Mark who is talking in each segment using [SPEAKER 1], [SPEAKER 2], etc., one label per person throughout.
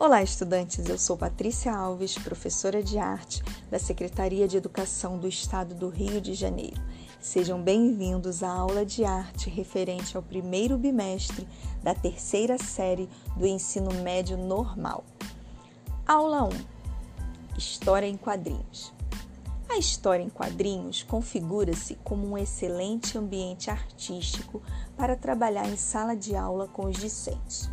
[SPEAKER 1] Olá, estudantes! Eu sou Patrícia Alves, professora de arte da Secretaria de Educação do Estado do Rio de Janeiro. Sejam bem-vindos à aula de arte referente ao primeiro bimestre da terceira série do ensino médio normal. Aula 1: História em quadrinhos. A história em quadrinhos configura-se como um excelente ambiente artístico para trabalhar em sala de aula com os discentes.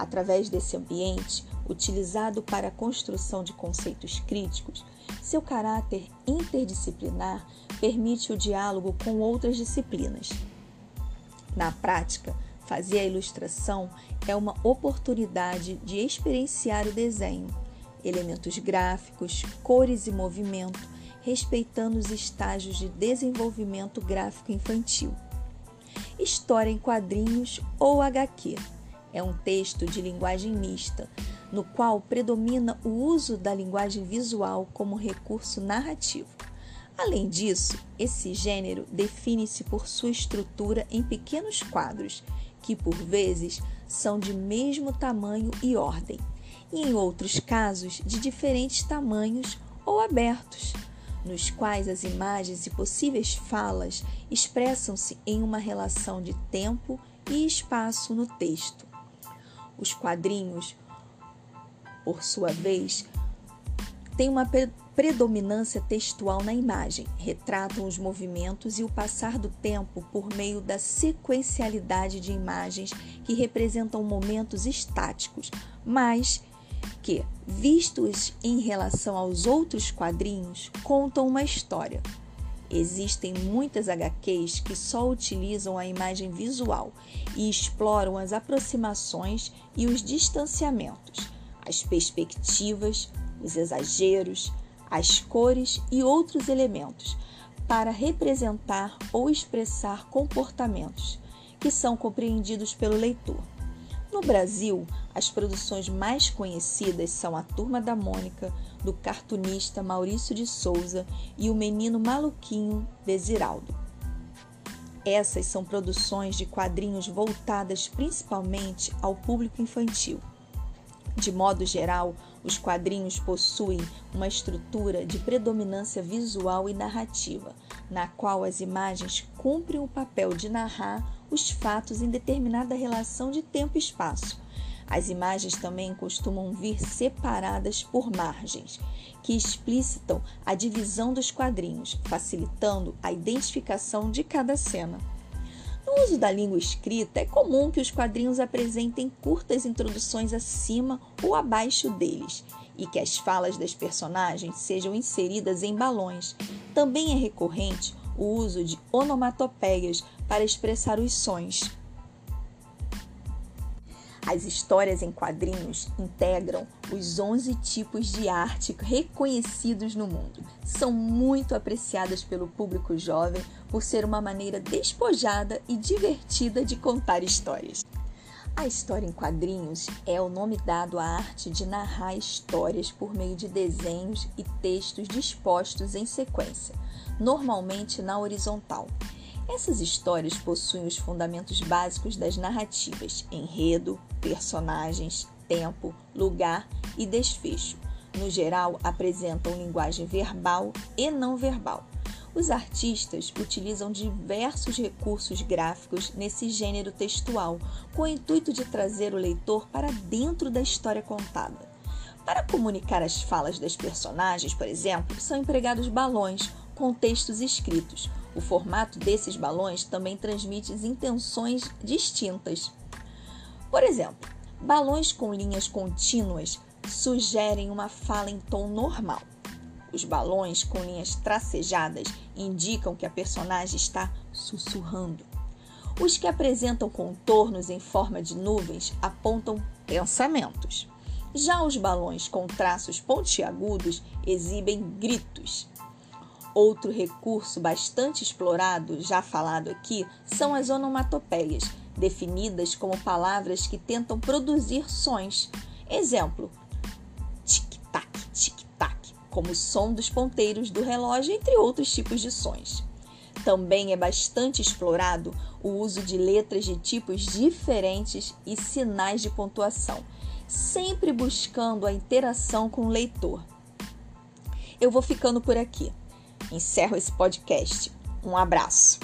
[SPEAKER 1] Através desse ambiente, utilizado para a construção de conceitos críticos, seu caráter interdisciplinar permite o diálogo com outras disciplinas. Na prática, fazer a ilustração é uma oportunidade de experienciar o desenho, elementos gráficos, cores e movimento, respeitando os estágios de desenvolvimento gráfico infantil. História em quadrinhos ou HQ é um texto de linguagem mista, no qual predomina o uso da linguagem visual como recurso narrativo. Além disso, esse gênero define-se por sua estrutura em pequenos quadros, que por vezes são de mesmo tamanho e ordem, e em outros casos de diferentes tamanhos ou abertos, nos quais as imagens e possíveis falas expressam-se em uma relação de tempo e espaço no texto. Os quadrinhos, por sua vez, têm uma predominância textual na imagem, retratam os movimentos e o passar do tempo por meio da sequencialidade de imagens que representam momentos estáticos, mas que, vistos em relação aos outros quadrinhos, contam uma história. Existem muitas HQs que só utilizam a imagem visual e exploram as aproximações e os distanciamentos, as perspectivas, os exageros, as cores e outros elementos para representar ou expressar comportamentos que são compreendidos pelo leitor. No Brasil, as produções mais conhecidas são A Turma da Mônica, do cartunista Maurício de Souza, e O Menino Maluquinho, de Ziraldo. Essas são produções de quadrinhos voltadas principalmente ao público infantil. De modo geral, os quadrinhos possuem uma estrutura de predominância visual e narrativa, na qual as imagens cumprem o papel de narrar os fatos em determinada relação de tempo e espaço. As imagens também costumam vir separadas por margens, que explicitam a divisão dos quadrinhos, facilitando a identificação de cada cena. No uso da língua escrita, é comum que os quadrinhos apresentem curtas introduções acima ou abaixo deles e que as falas das personagens sejam inseridas em balões. Também é recorrente o uso de onomatopeias para expressar os sons. As histórias em quadrinhos integram os 11 tipos de arte reconhecidos no mundo. São muito apreciadas pelo público jovem por ser uma maneira despojada e divertida de contar histórias. A história em quadrinhos é o nome dado à arte de narrar histórias por meio de desenhos e textos dispostos em sequência, normalmente na horizontal. Essas histórias possuem os fundamentos básicos das narrativas: enredo, personagens, tempo, lugar e desfecho. No geral, apresentam linguagem verbal e não verbal. Os artistas utilizam diversos recursos gráficos nesse gênero textual, com o intuito de trazer o leitor para dentro da história contada. Para comunicar as falas das personagens, por exemplo, são empregados balões com textos escritos. O formato desses balões também transmite intenções distintas. Por exemplo, balões com linhas contínuas sugerem uma fala em tom normal. Os balões com linhas tracejadas indicam que a personagem está sussurrando. Os que apresentam contornos em forma de nuvens apontam pensamentos. Já os balões com traços pontiagudos exibem gritos. Outro recurso bastante explorado, já falado aqui, são as onomatopeias, definidas como palavras que tentam produzir sons. Exemplo: como o som dos ponteiros do relógio, entre outros tipos de sons. Também é bastante explorado o uso de letras de tipos diferentes e sinais de pontuação, sempre buscando a interação com o leitor. Eu vou ficando por aqui. Encerro esse podcast. Um abraço.